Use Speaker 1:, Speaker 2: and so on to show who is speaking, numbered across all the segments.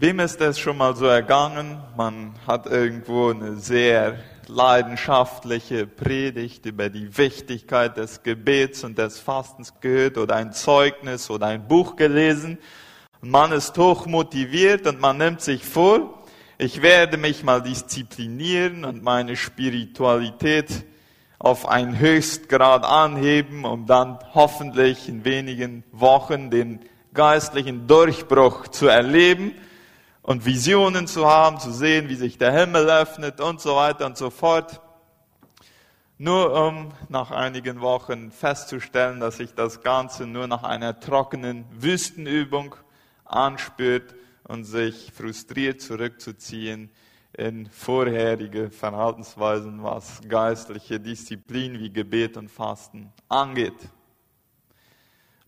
Speaker 1: Wem ist es schon mal so ergangen? Man hat irgendwo eine sehr leidenschaftliche Predigt über die Wichtigkeit des Gebets und des Fastens gehört oder ein Zeugnis oder ein Buch gelesen. man ist hoch motiviert und man nimmt sich vor, ich werde mich mal disziplinieren und meine Spiritualität auf einen Höchstgrad anheben, um dann hoffentlich in wenigen Wochen den geistlichen Durchbruch zu erleben und Visionen zu haben, zu sehen, wie sich der Himmel öffnet und so weiter und so fort. Nur um nach einigen Wochen festzustellen, dass sich das Ganze nur nach einer trockenen Wüstenübung anspürt und sich frustriert zurückzuziehen in vorherige Verhaltensweisen, was geistliche Disziplin wie Gebet und Fasten angeht.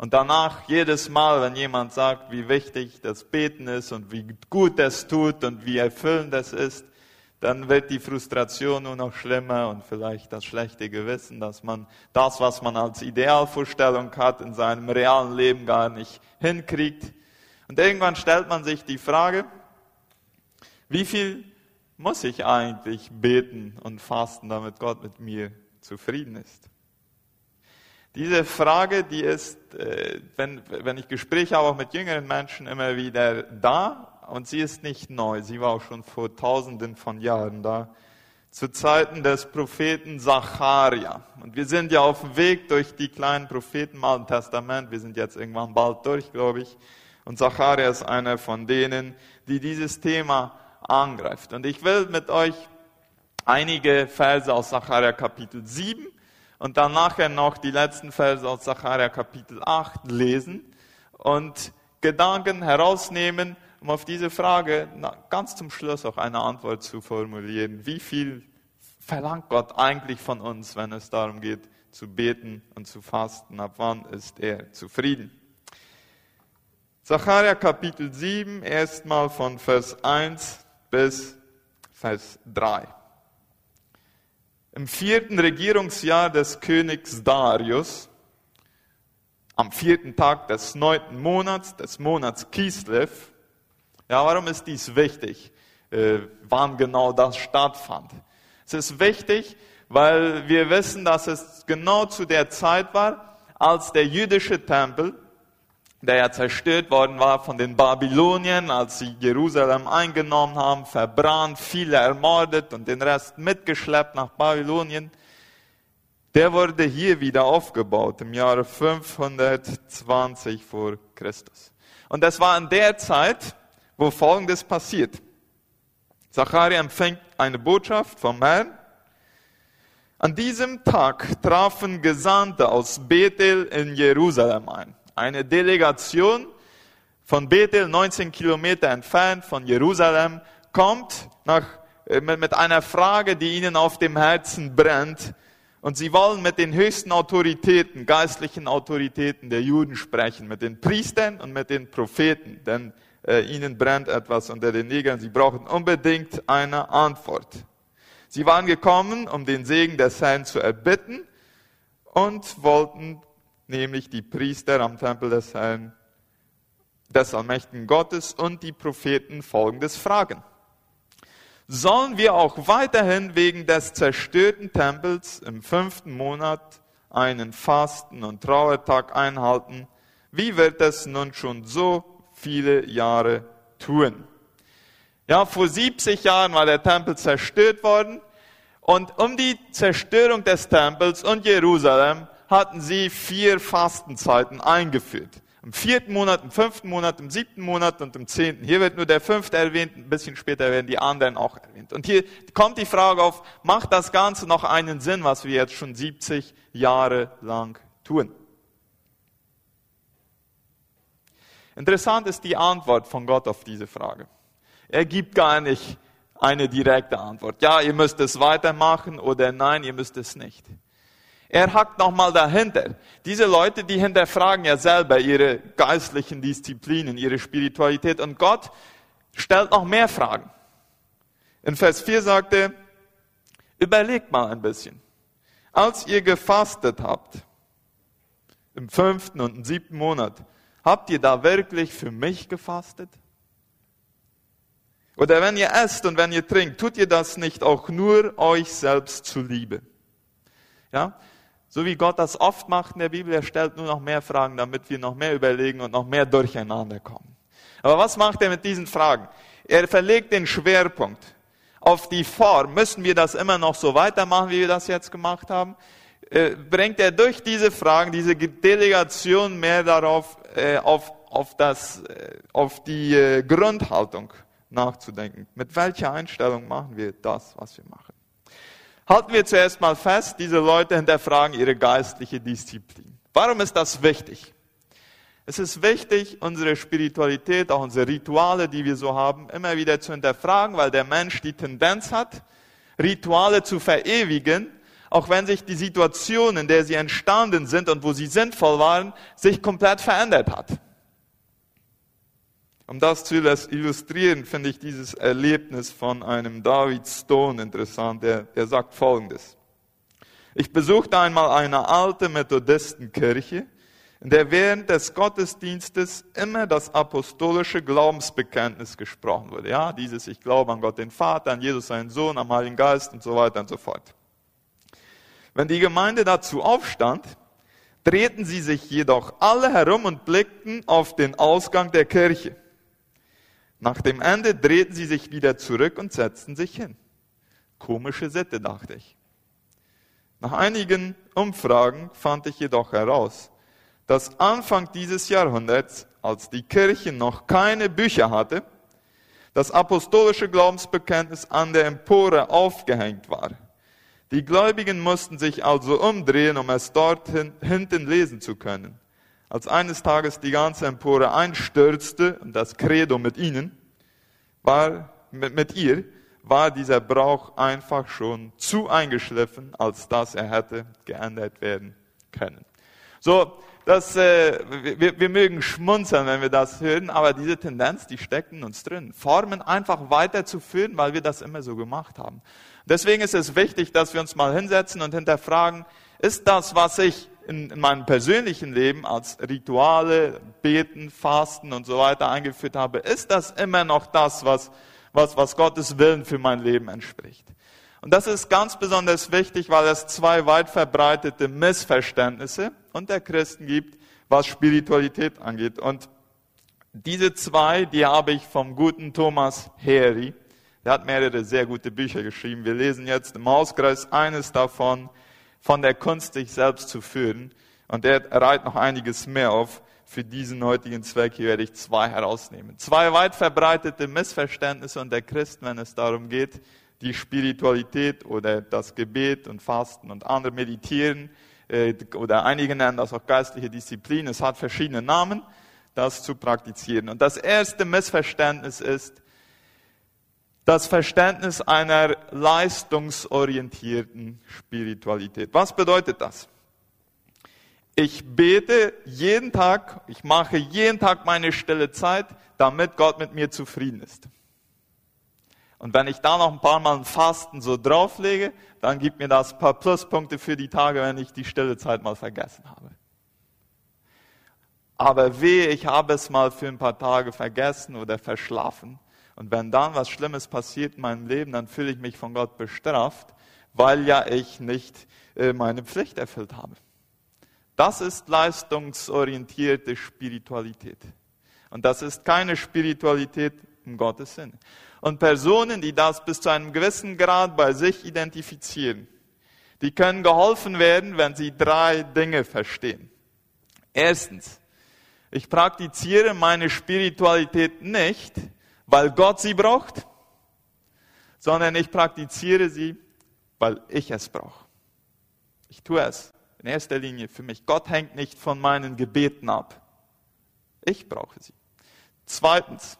Speaker 1: Und danach, jedes Mal, wenn jemand sagt, wie wichtig das Beten ist und wie gut es tut und wie erfüllend es ist, dann wird die Frustration nur noch schlimmer und vielleicht das schlechte Gewissen, dass man das, was man als Idealvorstellung hat, in seinem realen Leben gar nicht hinkriegt. Und irgendwann stellt man sich die Frage, wie viel muss ich eigentlich beten und fasten, damit Gott mit mir zufrieden ist? Diese Frage, die ist, äh, wenn, wenn ich Gespräche habe auch mit jüngeren Menschen, immer wieder da und sie ist nicht neu. Sie war auch schon vor tausenden von Jahren da. Zu Zeiten des Propheten Zacharia. Und wir sind ja auf dem Weg durch die kleinen Propheten im Alten Testament. Wir sind jetzt irgendwann bald durch, glaube ich. Und Zacharia ist einer von denen, die dieses Thema angreift. Und ich will mit euch einige Verse aus Zacharia Kapitel 7 und dann nachher noch die letzten Verse aus Sacharja Kapitel 8 lesen und Gedanken herausnehmen, um auf diese Frage ganz zum Schluss auch eine Antwort zu formulieren. Wie viel verlangt Gott eigentlich von uns, wenn es darum geht, zu beten und zu fasten? Ab wann ist er zufrieden? Sacharja Kapitel 7, erstmal von Vers 1 bis Vers 3. Im vierten Regierungsjahr des Königs Darius, am vierten Tag des neunten Monats, des Monats Kislev, ja, warum ist dies wichtig, äh, wann genau das stattfand? Es ist wichtig, weil wir wissen, dass es genau zu der Zeit war, als der jüdische Tempel der ja zerstört worden war von den Babyloniern, als sie Jerusalem eingenommen haben, verbrannt, viele ermordet und den Rest mitgeschleppt nach Babylonien. Der wurde hier wieder aufgebaut im Jahre 520 vor Christus. Und das war in der Zeit, wo Folgendes passiert. Zacharia empfängt eine Botschaft vom Herrn. An diesem Tag trafen Gesandte aus Bethel in Jerusalem ein eine Delegation von Bethel, 19 Kilometer entfernt von Jerusalem, kommt nach, äh, mit einer Frage, die ihnen auf dem Herzen brennt. Und sie wollen mit den höchsten Autoritäten, geistlichen Autoritäten der Juden sprechen, mit den Priestern und mit den Propheten, denn äh, ihnen brennt etwas unter den Nägeln. Sie brauchen unbedingt eine Antwort. Sie waren gekommen, um den Segen des Herrn zu erbitten und wollten nämlich die Priester am Tempel des Herrn, des allmächtigen Gottes und die Propheten folgendes fragen. Sollen wir auch weiterhin wegen des zerstörten Tempels im fünften Monat einen Fasten- und Trauertag einhalten? Wie wird es nun schon so viele Jahre tun? Ja, vor 70 Jahren war der Tempel zerstört worden und um die Zerstörung des Tempels und Jerusalem hatten sie vier Fastenzeiten eingeführt. Im vierten Monat, im fünften Monat, im siebten Monat und im zehnten. Hier wird nur der fünfte erwähnt, ein bisschen später werden die anderen auch erwähnt. Und hier kommt die Frage auf, macht das Ganze noch einen Sinn, was wir jetzt schon 70 Jahre lang tun? Interessant ist die Antwort von Gott auf diese Frage. Er gibt gar nicht eine direkte Antwort. Ja, ihr müsst es weitermachen oder nein, ihr müsst es nicht. Er hackt nochmal dahinter. Diese Leute, die hinterfragen ja selber ihre geistlichen Disziplinen, ihre Spiritualität und Gott stellt noch mehr Fragen. In Vers 4 sagt er, überlegt mal ein bisschen. Als ihr gefastet habt, im fünften und im siebten Monat, habt ihr da wirklich für mich gefastet? Oder wenn ihr esst und wenn ihr trinkt, tut ihr das nicht auch nur euch selbst zuliebe. Ja? So wie Gott das oft macht in der Bibel, er stellt nur noch mehr Fragen, damit wir noch mehr überlegen und noch mehr durcheinander kommen. Aber was macht er mit diesen Fragen? Er verlegt den Schwerpunkt auf die Form. Müssen wir das immer noch so weitermachen, wie wir das jetzt gemacht haben? Äh, bringt er durch diese Fragen, diese Delegation mehr darauf, äh, auf, auf, das, äh, auf die Grundhaltung nachzudenken. Mit welcher Einstellung machen wir das, was wir machen? Halten wir zuerst mal fest, diese Leute hinterfragen ihre geistliche Disziplin. Warum ist das wichtig? Es ist wichtig, unsere Spiritualität, auch unsere Rituale, die wir so haben, immer wieder zu hinterfragen, weil der Mensch die Tendenz hat, Rituale zu verewigen, auch wenn sich die Situation, in der sie entstanden sind und wo sie sinnvoll waren, sich komplett verändert hat. Um das zu illustrieren, finde ich dieses Erlebnis von einem David Stone interessant. Der, der sagt Folgendes. Ich besuchte einmal eine alte Methodistenkirche, in der während des Gottesdienstes immer das apostolische Glaubensbekenntnis gesprochen wurde. Ja, dieses Ich glaube an Gott den Vater, an Jesus seinen Sohn, am Heiligen Geist und so weiter und so fort. Wenn die Gemeinde dazu aufstand, drehten sie sich jedoch alle herum und blickten auf den Ausgang der Kirche. Nach dem Ende drehten sie sich wieder zurück und setzten sich hin. Komische Sitte, dachte ich. Nach einigen Umfragen fand ich jedoch heraus, dass Anfang dieses Jahrhunderts, als die Kirche noch keine Bücher hatte, das apostolische Glaubensbekenntnis an der Empore aufgehängt war. Die Gläubigen mussten sich also umdrehen, um es dort hinten lesen zu können. Als eines Tages die ganze Empore einstürzte und das Credo mit ihnen, war, mit, mit ihr, war dieser Brauch einfach schon zu eingeschliffen, als dass er hätte geändert werden können. So, das, äh, wir, wir mögen schmunzeln, wenn wir das hören, aber diese Tendenz, die steckt in uns drin. Formen einfach weiterzuführen, weil wir das immer so gemacht haben. Deswegen ist es wichtig, dass wir uns mal hinsetzen und hinterfragen, ist das, was ich in, in meinem persönlichen Leben als Rituale, Beten, Fasten und so weiter eingeführt habe, ist das immer noch das, was, was, was Gottes Willen für mein Leben entspricht. Und das ist ganz besonders wichtig, weil es zwei weit verbreitete Missverständnisse unter Christen gibt, was Spiritualität angeht. Und diese zwei, die habe ich vom guten Thomas Harry. Der hat mehrere sehr gute Bücher geschrieben. Wir lesen jetzt im Hauskreis eines davon, von der Kunst, sich selbst zu führen. Und er reiht noch einiges mehr auf. Für diesen heutigen Zweck hier werde ich zwei herausnehmen. Zwei weit verbreitete Missverständnisse unter Christen, wenn es darum geht, die Spiritualität oder das Gebet und Fasten und andere Meditieren äh, oder einige nennen das auch geistliche Disziplin. Es hat verschiedene Namen, das zu praktizieren. Und das erste Missverständnis ist, das Verständnis einer leistungsorientierten Spiritualität. Was bedeutet das? Ich bete jeden Tag, ich mache jeden Tag meine stille Zeit, damit Gott mit mir zufrieden ist. Und wenn ich da noch ein paar Mal ein Fasten so drauflege, dann gibt mir das ein paar Pluspunkte für die Tage, wenn ich die stille Zeit mal vergessen habe. Aber wehe, ich habe es mal für ein paar Tage vergessen oder verschlafen und wenn dann was Schlimmes passiert in meinem Leben, dann fühle ich mich von Gott bestraft, weil ja ich nicht äh, meine Pflicht erfüllt habe. Das ist leistungsorientierte Spiritualität. Und das ist keine Spiritualität im Gottes Sinne. Und Personen, die das bis zu einem gewissen Grad bei sich identifizieren, die können geholfen werden, wenn sie drei Dinge verstehen. Erstens, ich praktiziere meine Spiritualität nicht, weil Gott sie braucht, sondern ich praktiziere sie, weil ich es brauche. Ich tue es in erster Linie für mich. Gott hängt nicht von meinen Gebeten ab. Ich brauche sie. Zweitens,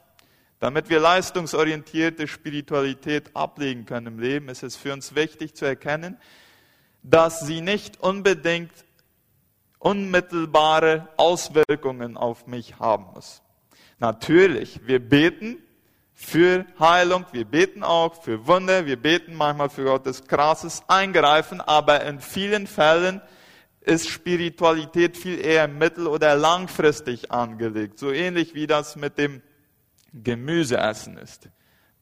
Speaker 1: damit wir leistungsorientierte Spiritualität ablegen können im Leben, ist es für uns wichtig zu erkennen, dass sie nicht unbedingt unmittelbare Auswirkungen auf mich haben muss. Natürlich, wir beten für Heilung, wir beten auch für Wunder, wir beten manchmal für Gottes krasses Eingreifen, aber in vielen Fällen ist Spiritualität viel eher mittel- oder langfristig angelegt. So ähnlich wie das mit dem Gemüseessen ist.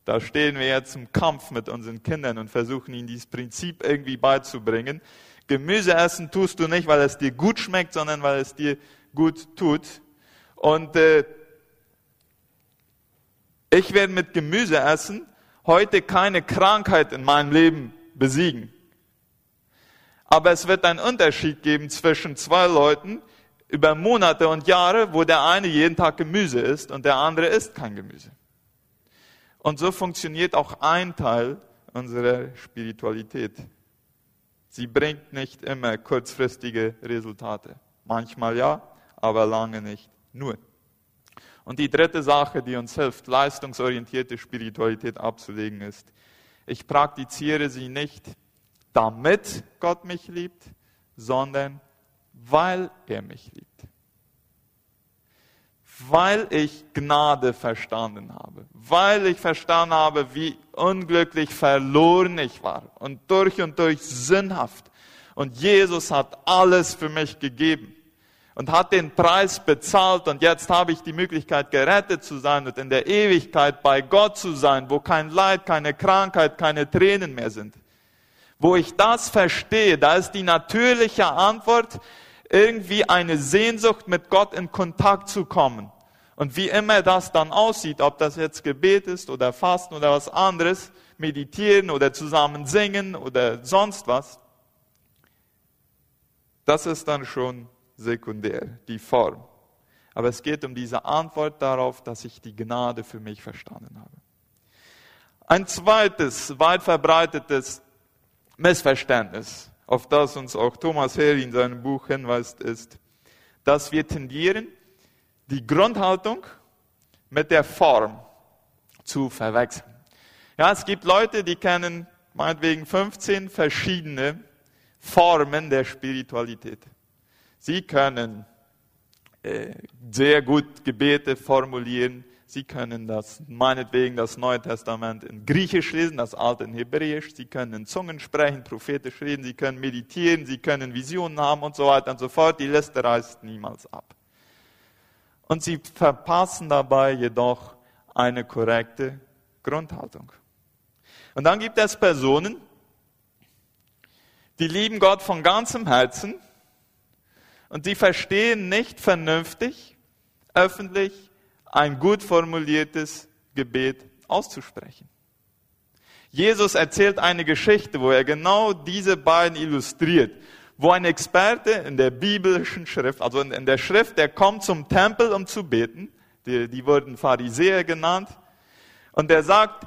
Speaker 1: Da stehen wir jetzt im Kampf mit unseren Kindern und versuchen ihnen dieses Prinzip irgendwie beizubringen. Gemüse essen tust du nicht, weil es dir gut schmeckt, sondern weil es dir gut tut. Und äh, ich werde mit Gemüse essen heute keine Krankheit in meinem Leben besiegen. Aber es wird einen Unterschied geben zwischen zwei Leuten über Monate und Jahre, wo der eine jeden Tag Gemüse isst und der andere isst kein Gemüse. Und so funktioniert auch ein Teil unserer Spiritualität. Sie bringt nicht immer kurzfristige Resultate. Manchmal ja, aber lange nicht nur. Und die dritte Sache, die uns hilft, leistungsorientierte Spiritualität abzulegen, ist, ich praktiziere sie nicht, damit Gott mich liebt, sondern weil er mich liebt. Weil ich Gnade verstanden habe, weil ich verstanden habe, wie unglücklich verloren ich war und durch und durch sinnhaft. Und Jesus hat alles für mich gegeben und hat den Preis bezahlt und jetzt habe ich die Möglichkeit gerettet zu sein und in der Ewigkeit bei Gott zu sein, wo kein Leid, keine Krankheit, keine Tränen mehr sind. Wo ich das verstehe, da ist die natürliche Antwort, irgendwie eine Sehnsucht, mit Gott in Kontakt zu kommen. Und wie immer das dann aussieht, ob das jetzt Gebet ist oder Fasten oder was anderes, meditieren oder zusammen singen oder sonst was, das ist dann schon sekundär, die Form. Aber es geht um diese Antwort darauf, dass ich die Gnade für mich verstanden habe. Ein zweites, weit verbreitetes Missverständnis auf das uns auch Thomas Heri in seinem Buch hinweist, ist, dass wir tendieren, die Grundhaltung mit der Form zu verwechseln. Ja, es gibt Leute, die kennen meinetwegen 15 verschiedene Formen der Spiritualität. Sie können äh, sehr gut Gebete formulieren, Sie können das, meinetwegen das Neue Testament in Griechisch lesen, das Alte in Hebräisch. Sie können in Zungen sprechen, prophetisch reden. Sie können meditieren, Sie können Visionen haben und so weiter und so fort. Die Liste reißt niemals ab. Und Sie verpassen dabei jedoch eine korrekte Grundhaltung. Und dann gibt es Personen, die lieben Gott von ganzem Herzen und die verstehen nicht vernünftig, öffentlich, ein gut formuliertes Gebet auszusprechen. Jesus erzählt eine Geschichte, wo er genau diese beiden illustriert, wo ein Experte in der biblischen Schrift, also in der Schrift, der kommt zum Tempel, um zu beten, die, die wurden Pharisäer genannt, und der sagt,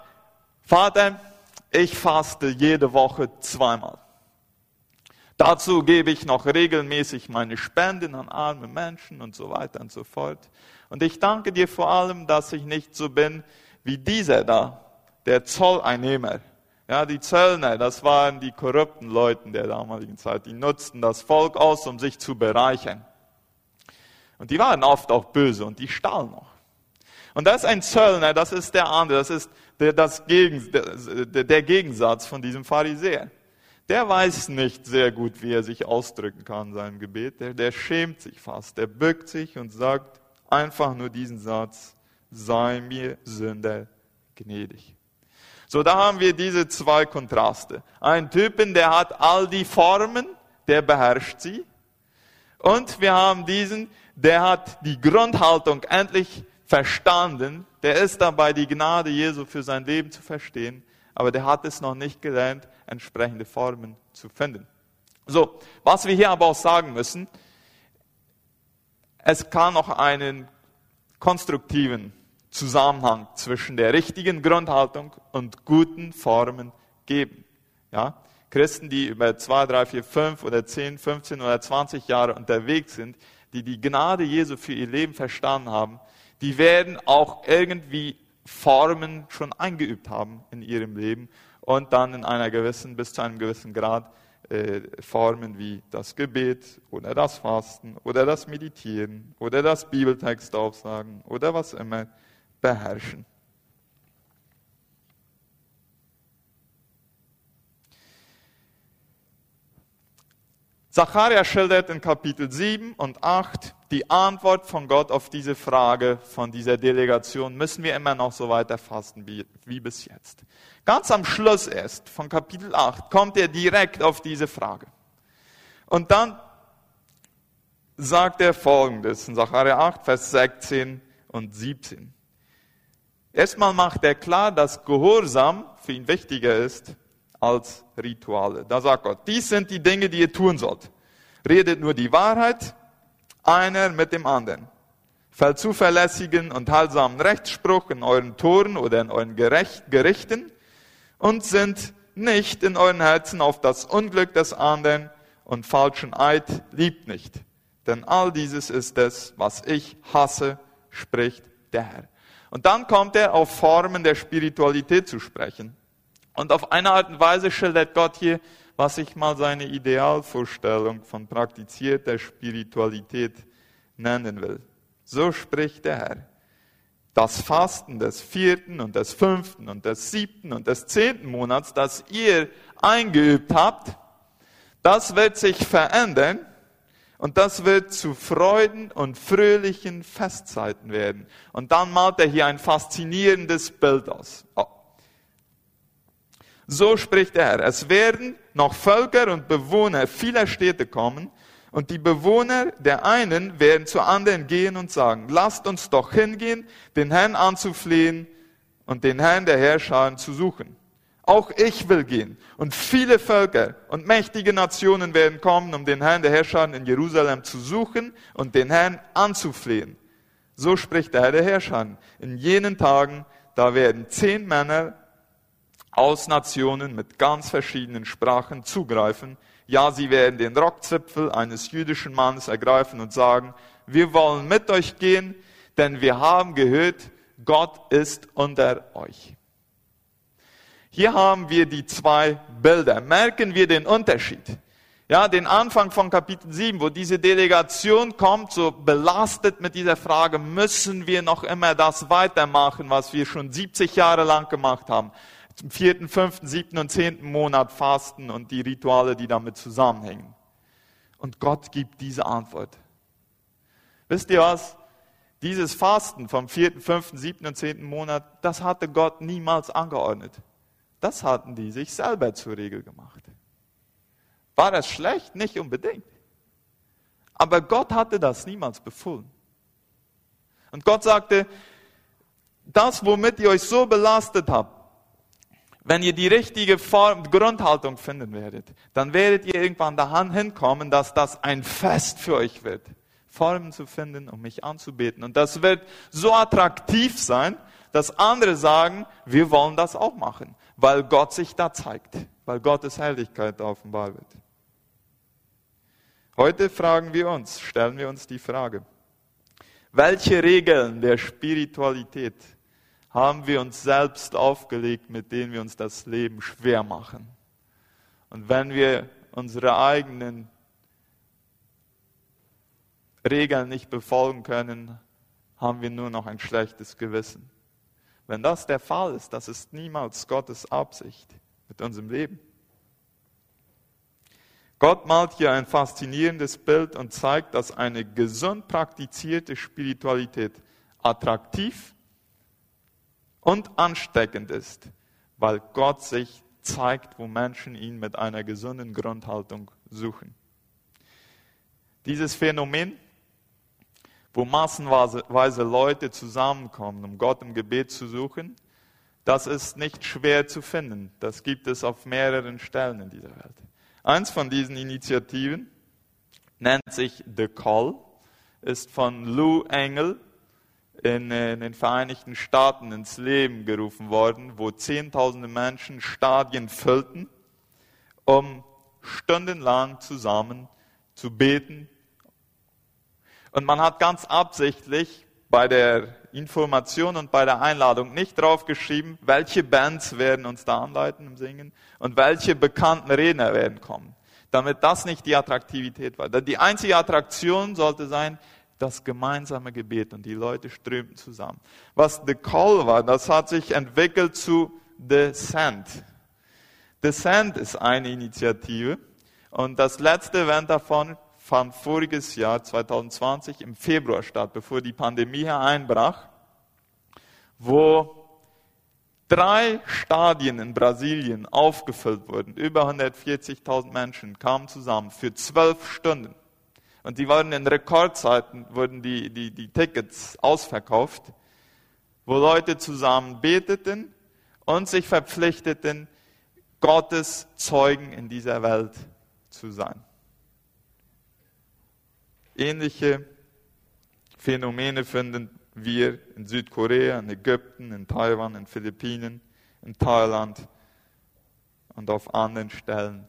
Speaker 1: Vater, ich faste jede Woche zweimal. Dazu gebe ich noch regelmäßig meine Spenden an arme Menschen und so weiter und so fort. Und ich danke dir vor allem, dass ich nicht so bin wie dieser da, der Zolleinnehmer. Ja, die Zöllner, das waren die korrupten Leute der damaligen Zeit. Die nutzten das Volk aus, um sich zu bereichern. Und die waren oft auch böse und die stahlen noch. Und das ist ein Zöllner, das ist der andere, das ist der, das Gegen, der, der Gegensatz von diesem Pharisäer. Der weiß nicht sehr gut, wie er sich ausdrücken kann in seinem Gebet. Der, der schämt sich fast. Der bückt sich und sagt, einfach nur diesen Satz, sei mir Sünder gnädig. So, da haben wir diese zwei Kontraste. Ein Typen, der hat all die Formen, der beherrscht sie. Und wir haben diesen, der hat die Grundhaltung endlich verstanden. Der ist dabei, die Gnade Jesu für sein Leben zu verstehen. Aber der hat es noch nicht gelernt, entsprechende Formen zu finden. So, was wir hier aber auch sagen müssen, es kann noch einen konstruktiven Zusammenhang zwischen der richtigen Grundhaltung und guten Formen geben. Ja? Christen, die über zwei, drei, vier, fünf oder zehn, 15 oder 20 Jahre unterwegs sind, die die Gnade Jesu für ihr Leben verstanden haben, die werden auch irgendwie Formen schon eingeübt haben in ihrem Leben und dann in einer gewissen, bis zu einem gewissen Grad äh, Formen wie das Gebet oder das Fasten oder das Meditieren oder das Bibeltext aufsagen oder was immer beherrschen. Zacharia schildert in Kapitel 7 und 8 die Antwort von Gott auf diese Frage von dieser Delegation. Müssen wir immer noch so weiter fasten wie, wie bis jetzt? Ganz am Schluss erst von Kapitel 8 kommt er direkt auf diese Frage. Und dann sagt er folgendes in Zacharia 8, Vers 16 und 17. Erstmal macht er klar, dass Gehorsam für ihn wichtiger ist als Rituale. Da sagt Gott, dies sind die Dinge, die ihr tun sollt. Redet nur die Wahrheit, einer mit dem anderen. Fällt zuverlässigen und heilsamen Rechtsspruch in euren Toren oder in euren Gerichten und sind nicht in euren Herzen auf das Unglück des anderen und falschen Eid liebt nicht. Denn all dieses ist es, was ich hasse, spricht der Herr. Und dann kommt er auf Formen der Spiritualität zu sprechen. Und auf eine Art und Weise schildert Gott hier, was ich mal seine Idealvorstellung von praktizierter Spiritualität nennen will. So spricht der Herr. Das Fasten des vierten und des fünften und des siebten und des zehnten Monats, das ihr eingeübt habt, das wird sich verändern und das wird zu Freuden und fröhlichen Festzeiten werden. Und dann malt er hier ein faszinierendes Bild aus. So spricht er, es werden noch Völker und Bewohner vieler Städte kommen, und die Bewohner der einen werden zu anderen gehen und sagen, lasst uns doch hingehen, den Herrn anzuflehen und den Herrn der Herrscher zu suchen. Auch ich will gehen. Und viele Völker und mächtige Nationen werden kommen, um den Herrn der Herrscher in Jerusalem zu suchen und den Herrn anzuflehen. So spricht der Herr der Herrscher. In jenen Tagen, da werden zehn Männer aus Nationen mit ganz verschiedenen Sprachen zugreifen. Ja, sie werden den Rockzipfel eines jüdischen Mannes ergreifen und sagen, wir wollen mit euch gehen, denn wir haben gehört, Gott ist unter euch. Hier haben wir die zwei Bilder. Merken wir den Unterschied. Ja, den Anfang von Kapitel 7, wo diese Delegation kommt, so belastet mit dieser Frage, müssen wir noch immer das weitermachen, was wir schon 70 Jahre lang gemacht haben zum vierten, fünften, siebten und zehnten Monat fasten und die Rituale, die damit zusammenhängen. Und Gott gibt diese Antwort. Wisst ihr was? Dieses Fasten vom vierten, fünften, siebten und zehnten Monat, das hatte Gott niemals angeordnet. Das hatten die sich selber zur Regel gemacht. War das schlecht? Nicht unbedingt. Aber Gott hatte das niemals befohlen. Und Gott sagte, das, womit ihr euch so belastet habt, wenn ihr die richtige Form, Grundhaltung finden werdet, dann werdet ihr irgendwann daran hinkommen, dass das ein Fest für euch wird. Formen zu finden, um mich anzubeten. Und das wird so attraktiv sein, dass andere sagen, wir wollen das auch machen, weil Gott sich da zeigt, weil Gottes Herrlichkeit offenbar wird. Heute fragen wir uns, stellen wir uns die Frage, welche Regeln der Spiritualität haben wir uns selbst aufgelegt, mit denen wir uns das Leben schwer machen. Und wenn wir unsere eigenen Regeln nicht befolgen können, haben wir nur noch ein schlechtes Gewissen. Wenn das der Fall ist, das ist niemals Gottes Absicht mit unserem Leben. Gott malt hier ein faszinierendes Bild und zeigt, dass eine gesund praktizierte Spiritualität attraktiv und ansteckend ist, weil Gott sich zeigt, wo Menschen ihn mit einer gesunden Grundhaltung suchen. Dieses Phänomen, wo massenweise Leute zusammenkommen, um Gott im Gebet zu suchen, das ist nicht schwer zu finden. Das gibt es auf mehreren Stellen in dieser Welt. Eins von diesen Initiativen nennt sich The Call, ist von Lou Engel in, in den Vereinigten Staaten ins Leben gerufen worden, wo Zehntausende Menschen Stadien füllten, um stundenlang zusammen zu beten. Und man hat ganz absichtlich bei der Information und bei der Einladung nicht draufgeschrieben, welche Bands werden uns da anleiten im Singen und welche bekannten Redner werden kommen. Damit das nicht die Attraktivität war. Die einzige Attraktion sollte sein, das gemeinsame Gebet und die Leute strömten zusammen. Was The Call war, das hat sich entwickelt zu The Sand. The Sand ist eine Initiative Und das letzte Event davon fand voriges Jahr, 2020, im Februar statt, bevor die Pandemie hereinbrach, wo drei Stadien in Brasilien aufgefüllt wurden. Über 140.000 Menschen kamen zusammen für zwölf Stunden. Und die wurden in Rekordzeiten, wurden die, die, die Tickets ausverkauft, wo Leute zusammen beteten und sich verpflichteten, Gottes Zeugen in dieser Welt zu sein. Ähnliche Phänomene finden wir in Südkorea, in Ägypten, in Taiwan, in Philippinen, in Thailand und auf anderen Stellen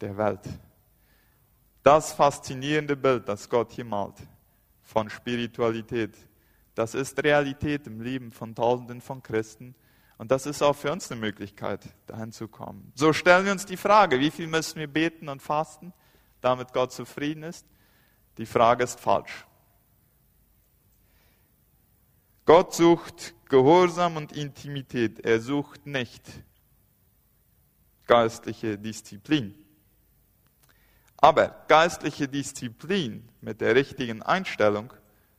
Speaker 1: der Welt. Das faszinierende Bild, das Gott hier malt von Spiritualität, das ist Realität im Leben von Tausenden von Christen. Und das ist auch für uns eine Möglichkeit, dahin zu kommen. So stellen wir uns die Frage, wie viel müssen wir beten und fasten, damit Gott zufrieden ist? Die Frage ist falsch. Gott sucht Gehorsam und Intimität. Er sucht nicht geistliche Disziplin. Aber geistliche Disziplin mit der richtigen Einstellung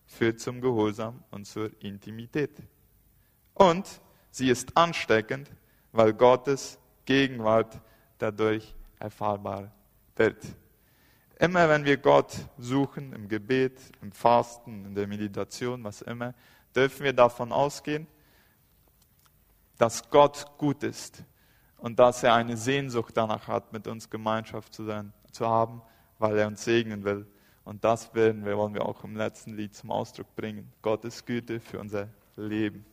Speaker 1: führt zum Gehorsam und zur Intimität. Und sie ist ansteckend, weil Gottes Gegenwart dadurch erfahrbar wird. Immer wenn wir Gott suchen, im Gebet, im Fasten, in der Meditation, was immer, dürfen wir davon ausgehen, dass Gott gut ist und dass er eine Sehnsucht danach hat, mit uns Gemeinschaft zu, sein, zu haben, weil er uns segnen will. Und das werden wir, wollen wir auch im letzten Lied zum Ausdruck bringen. Gottes Güte für unser Leben.